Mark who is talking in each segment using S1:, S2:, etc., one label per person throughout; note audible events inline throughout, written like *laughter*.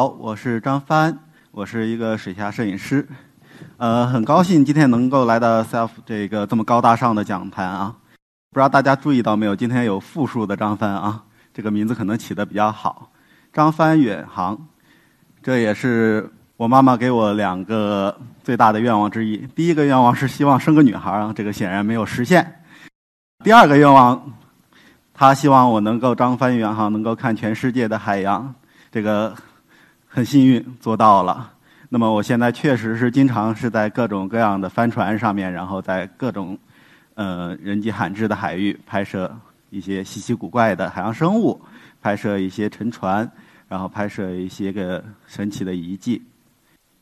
S1: 好，我是张帆，我是一个水下摄影师，呃，很高兴今天能够来到 SELF 这个这么高大上的讲坛啊。不知道大家注意到没有，今天有复数的张帆啊，这个名字可能起的比较好，张帆远航，这也是我妈妈给我两个最大的愿望之一。第一个愿望是希望生个女孩啊，这个显然没有实现。第二个愿望，她希望我能够张帆远航，能够看全世界的海洋，这个很幸运做到了。那么我现在确实是经常是在各种各样的帆船上面，然后在各种呃人迹罕至的海域拍摄一些稀奇古怪的海洋生物，拍摄一些沉船，然后拍摄一些个神奇的遗迹。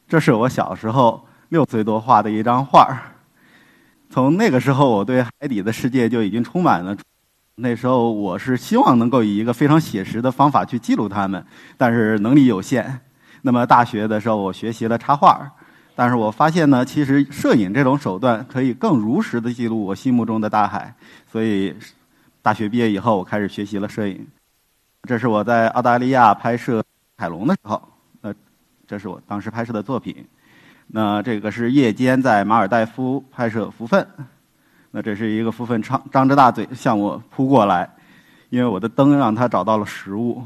S1: 这是我小时候六岁多画的一张画儿。从那个时候，我对海底的世界就已经充满了。那时候我是希望能够以一个非常写实的方法去记录它们，但是能力有限。那么大学的时候，我学习了插画，但是我发现呢，其实摄影这种手段可以更如实的记录我心目中的大海。所以大学毕业以后，我开始学习了摄影。这是我在澳大利亚拍摄海龙的时候，呃，这是我当时拍摄的作品。那这个是夜间在马尔代夫拍摄福分，那这是一个蝠鲼张张着大嘴向我扑过来，因为我的灯让它找到了食物。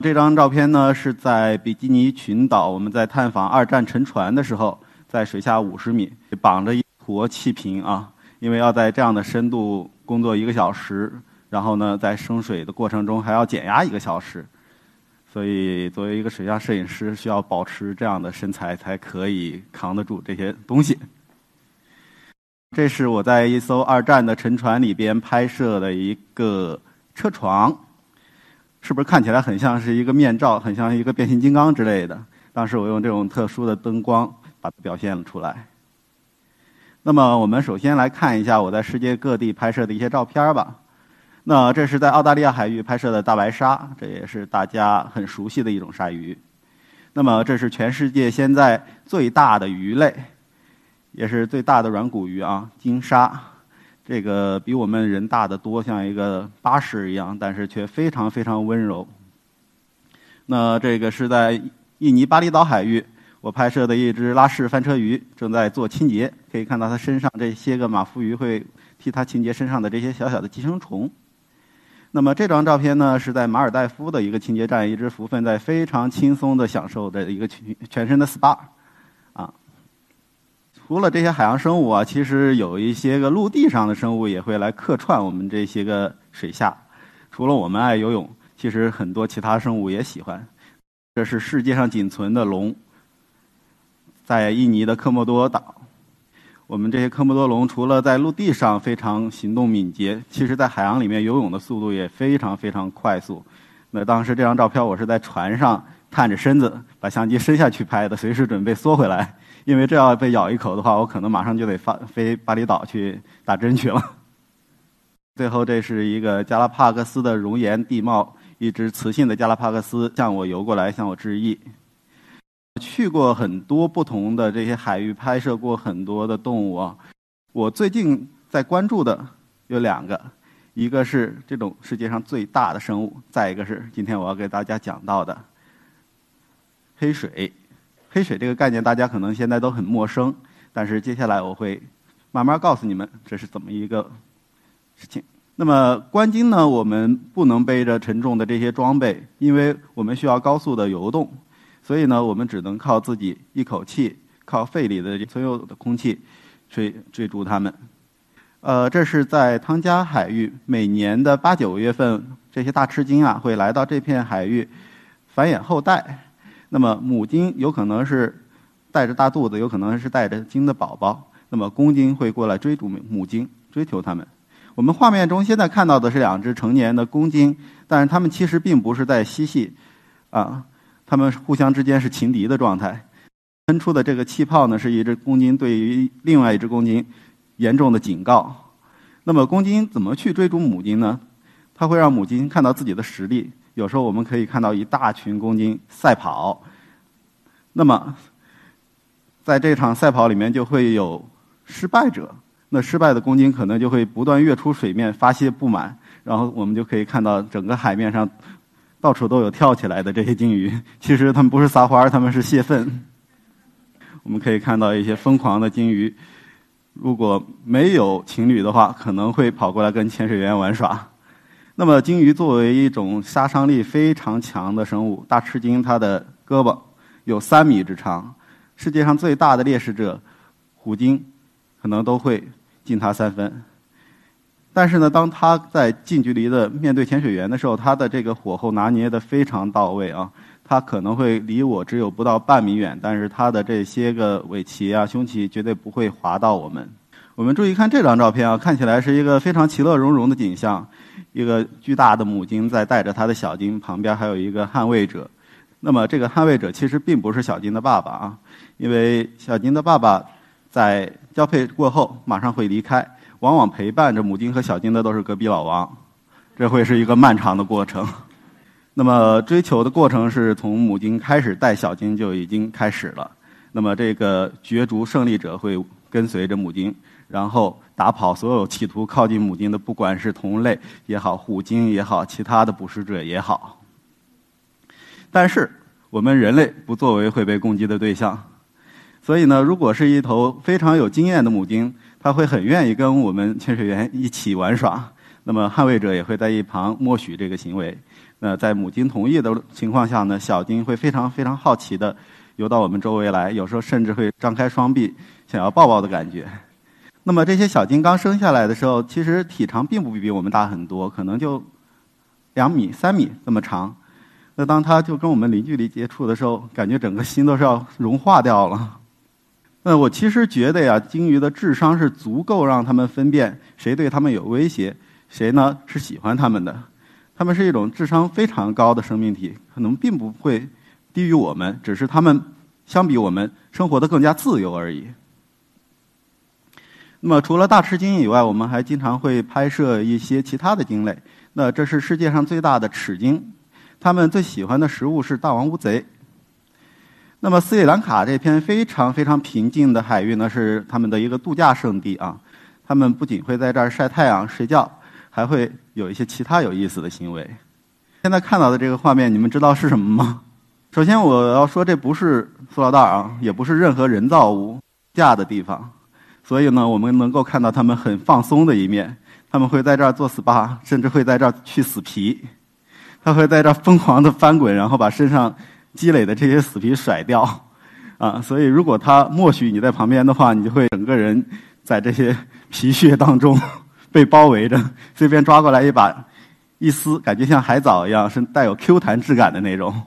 S1: 这张照片呢是在比基尼群岛，我们在探访二战沉船的时候，在水下五十米绑着一坨气瓶啊，因为要在这样的深度工作一个小时，然后呢在升水的过程中还要减压一个小时。所以，作为一个水下摄影师，需要保持这样的身材，才可以扛得住这些东西。这是我在一艘二战的沉船里边拍摄的一个车床，是不是看起来很像是一个面罩，很像一个变形金刚之类的？当时我用这种特殊的灯光把它表现了出来。那么，我们首先来看一下我在世界各地拍摄的一些照片吧。那这是在澳大利亚海域拍摄的大白鲨，这也是大家很熟悉的一种鲨鱼。那么这是全世界现在最大的鱼类，也是最大的软骨鱼啊，鲸鲨。这个比我们人大得多，像一个巴士一样，但是却非常非常温柔。那这个是在印尼巴厘岛海域，我拍摄的一只拉氏翻车鱼正在做清洁，可以看到它身上这些个马夫鱼会替它清洁身上的这些小小的寄生虫。那么这张照片呢，是在马尔代夫的一个清洁站，一只福分在非常轻松的享受的一个全全身的 SPA，除了这些海洋生物啊，其实有一些个陆地上的生物也会来客串我们这些个水下。除了我们爱游泳，其实很多其他生物也喜欢。这是世界上仅存的龙，在印尼的科莫多岛。我们这些科莫多龙除了在陆地上非常行动敏捷，其实在海洋里面游泳的速度也非常非常快速。那当时这张照片我是在船上探着身子，把相机伸下去拍的，随时准备缩回来，因为这要被咬一口的话，我可能马上就得发飞巴厘岛去打针去了。*laughs* 最后，这是一个加拉帕克斯的熔岩地貌，一只雌性的加拉帕克斯向我游过来，向我致意。去过很多不同的这些海域，拍摄过很多的动物啊。我最近在关注的有两个，一个是这种世界上最大的生物，再一个是今天我要给大家讲到的黑水。黑水这个概念大家可能现在都很陌生，但是接下来我会慢慢告诉你们这是怎么一个事情。那么观鲸呢，我们不能背着沉重的这些装备，因为我们需要高速的游动。所以呢，我们只能靠自己一口气，靠肺里的所有的空气，追追逐它们。呃，这是在汤加海域，每年的八九月份，这些大吃鲸啊会来到这片海域繁衍后代。那么母鲸有可能是带着大肚子，有可能是带着鲸的宝宝。那么公鲸会过来追逐母鲸，追求它们。我们画面中现在看到的是两只成年的公鲸，但是它们其实并不是在嬉戏，啊，它们互相之间是情敌的状态。喷出的这个气泡呢，是一只公鲸对于另外一只公鲸严重的警告。那么公鲸怎么去追逐母鲸呢？它会让母鲸看到自己的实力。有时候我们可以看到一大群公鲸赛跑，那么在这场赛跑里面就会有失败者。那失败的公鲸可能就会不断跃出水面发泄不满，然后我们就可以看到整个海面上到处都有跳起来的这些鲸鱼。其实它们不是撒欢儿，它们是泄愤。我们可以看到一些疯狂的鲸鱼，如果没有情侣的话，可能会跑过来跟潜水员玩耍。那么鲸鱼作为一种杀伤力非常强的生物，大翅鲸它的胳膊有三米之长，世界上最大的猎食者虎鲸可能都会。进他三分，但是呢，当他在近距离的面对潜水员的时候，他的这个火候拿捏的非常到位啊，他可能会离我只有不到半米远，但是他的这些个尾鳍啊、胸鳍绝对不会划到我们。我们注意看这张照片啊，看起来是一个非常其乐融融的景象，一个巨大的母鲸在带着它的小鲸，旁边还有一个捍卫者。那么这个捍卫者其实并不是小鲸的爸爸啊，因为小鲸的爸爸。在交配过后，马上会离开。往往陪伴着母鲸和小鲸的都是隔壁老王，这会是一个漫长的过程。*laughs* 那么追求的过程是从母鲸开始带小鲸就已经开始了。那么这个角逐胜利者会跟随着母鲸，然后打跑所有企图靠近母鲸的，不管是同类也好、虎鲸也好、其他的捕食者也好。但是我们人类不作为会被攻击的对象。所以呢，如果是一头非常有经验的母鲸，它会很愿意跟我们潜水员一起玩耍。那么捍卫者也会在一旁默许这个行为。那在母鲸同意的情况下呢，小鲸会非常非常好奇的游到我们周围来，有时候甚至会张开双臂想要抱抱的感觉。那么这些小金刚生下来的时候，其实体长并不比我们大很多，可能就两米、三米这么长。那当它就跟我们零距离接触的时候，感觉整个心都是要融化掉了。那，我其实觉得呀，鲸鱼的智商是足够让他们分辨谁对他们有威胁，谁呢是喜欢他们的。它们是一种智商非常高的生命体，可能并不会低于我们，只是它们相比我们生活的更加自由而已。那么，除了大翅鲸以外，我们还经常会拍摄一些其他的鲸类。那这是世界上最大的齿鲸，它们最喜欢的食物是大王乌贼。那么斯里兰卡这片非常非常平静的海域呢，是他们的一个度假胜地啊。他们不仅会在这儿晒太阳、睡觉，还会有一些其他有意思的行为。现在看到的这个画面，你们知道是什么吗？首先我要说，这不是塑料袋啊，也不是任何人造物架的地方。所以呢，我们能够看到他们很放松的一面。他们会在这儿做 SPA，甚至会在这儿去死皮。他会在这儿疯狂的翻滚，然后把身上。积累的这些死皮甩掉，啊，所以如果他默许你在旁边的话，你就会整个人在这些皮屑当中 *laughs* 被包围着，随便抓过来一把一撕，感觉像海藻一样，是带有 Q 弹质感的那种，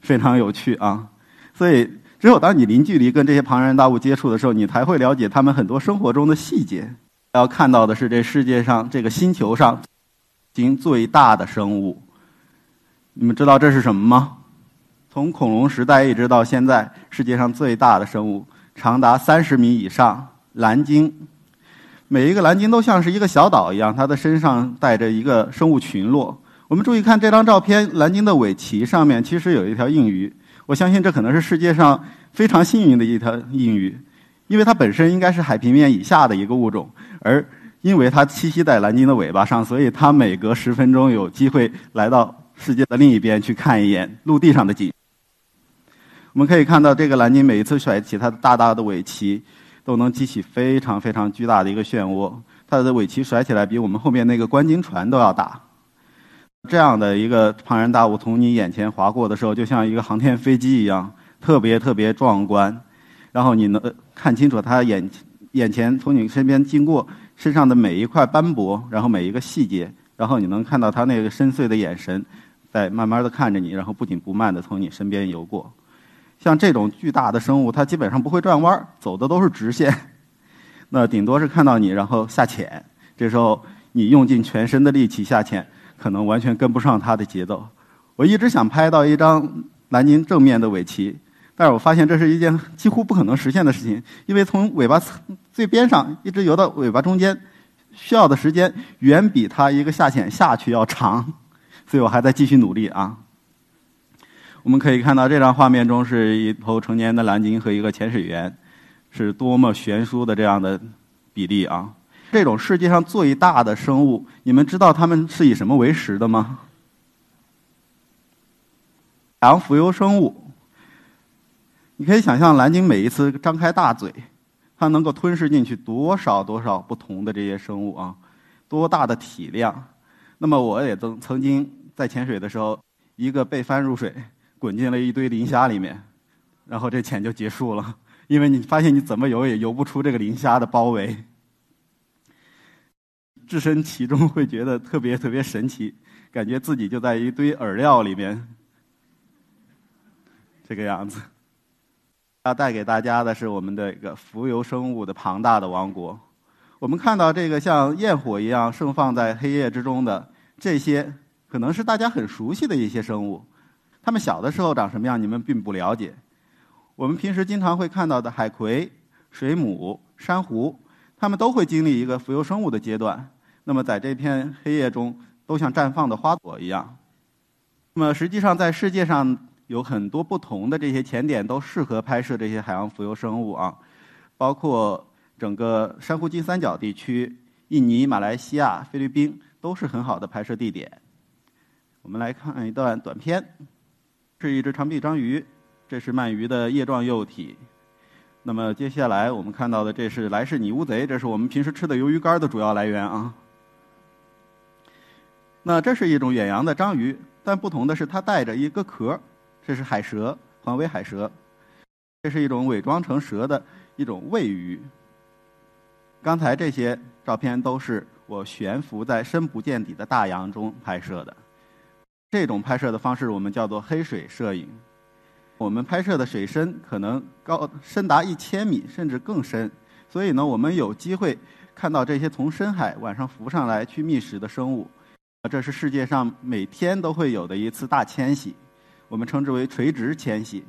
S1: 非常有趣啊。所以，只有当你零距离跟这些庞然大物接触的时候，你才会了解他们很多生活中的细节。要看到的是这世界上这个星球上，经最大的生物，你们知道这是什么吗？从恐龙时代一直到现在，世界上最大的生物长达三十米以上——蓝鲸。每一个蓝鲸都像是一个小岛一样，它的身上带着一个生物群落。我们注意看这张照片，蓝鲸的尾鳍上面其实有一条硬鱼。我相信这可能是世界上非常幸运的一条硬鱼，因为它本身应该是海平面以下的一个物种，而因为它栖息在蓝鲸的尾巴上，所以它每隔十分钟有机会来到世界的另一边去看一眼陆地上的景。我们可以看到，这个蓝鲸每一次甩起它的大大的尾鳍，都能激起非常非常巨大的一个漩涡。它的尾鳍甩起来比我们后面那个观鲸船都要大。这样的一个庞然大物从你眼前划过的时候，就像一个航天飞机一样，特别特别壮观。然后你能看清楚它眼眼前从你身边经过身上的每一块斑驳，然后每一个细节，然后你能看到它那个深邃的眼神，在慢慢的看着你，然后不紧不慢的从你身边游过。像这种巨大的生物，它基本上不会转弯走的都是直线。那顶多是看到你，然后下潜。这时候你用尽全身的力气下潜，可能完全跟不上它的节奏。我一直想拍到一张蓝鲸正面的尾鳍，但是我发现这是一件几乎不可能实现的事情，因为从尾巴最边上一直游到尾巴中间，需要的时间远比它一个下潜下去要长，*laughs* 所以我还在继续努力啊。我们可以看到这张画面中是一头成年的蓝鲸和一个潜水员，是多么悬殊的这样的比例啊！这种世界上最大的生物，你们知道它们是以什么为食的吗？海洋浮游生物。你可以想象蓝鲸每一次张开大嘴，它能够吞噬进去多少多少不同的这些生物啊？多大的体量？那么我也曾曾经在潜水的时候，一个被翻入水。滚进了一堆磷虾里面，然后这潜就结束了，因为你发现你怎么游也游不出这个磷虾的包围，置身其中会觉得特别特别神奇，感觉自己就在一堆饵料里面，这个样子。要带给大家的是我们的一个浮游生物的庞大的王国。我们看到这个像焰火一样盛放在黑夜之中的这些，可能是大家很熟悉的一些生物。它们小的时候长什么样，你们并不了解。我们平时经常会看到的海葵、水母、珊瑚，它们都会经历一个浮游生物的阶段。那么在这片黑夜中，都像绽放的花朵一样。那么实际上，在世界上有很多不同的这些潜点都适合拍摄这些海洋浮游生物啊，包括整个珊瑚金三角地区、印尼、马来西亚、菲律宾都是很好的拍摄地点。我们来看一段短片。是一只长臂章鱼，这是鳗鱼的叶状幼体。那么接下来我们看到的，这是来世拟乌贼，这是我们平时吃的鱿鱼干的主要来源啊。那这是一种远洋的章鱼，但不同的是它带着一个壳，这是海蛇，黄尾海蛇。这是一种伪装成蛇的一种喂鱼。刚才这些照片都是我悬浮在深不见底的大洋中拍摄的。这种拍摄的方式我们叫做黑水摄影。我们拍摄的水深可能高深达一千米甚至更深，所以呢，我们有机会看到这些从深海晚上浮上来去觅食的生物。这是世界上每天都会有的一次大迁徙，我们称之为垂直迁徙。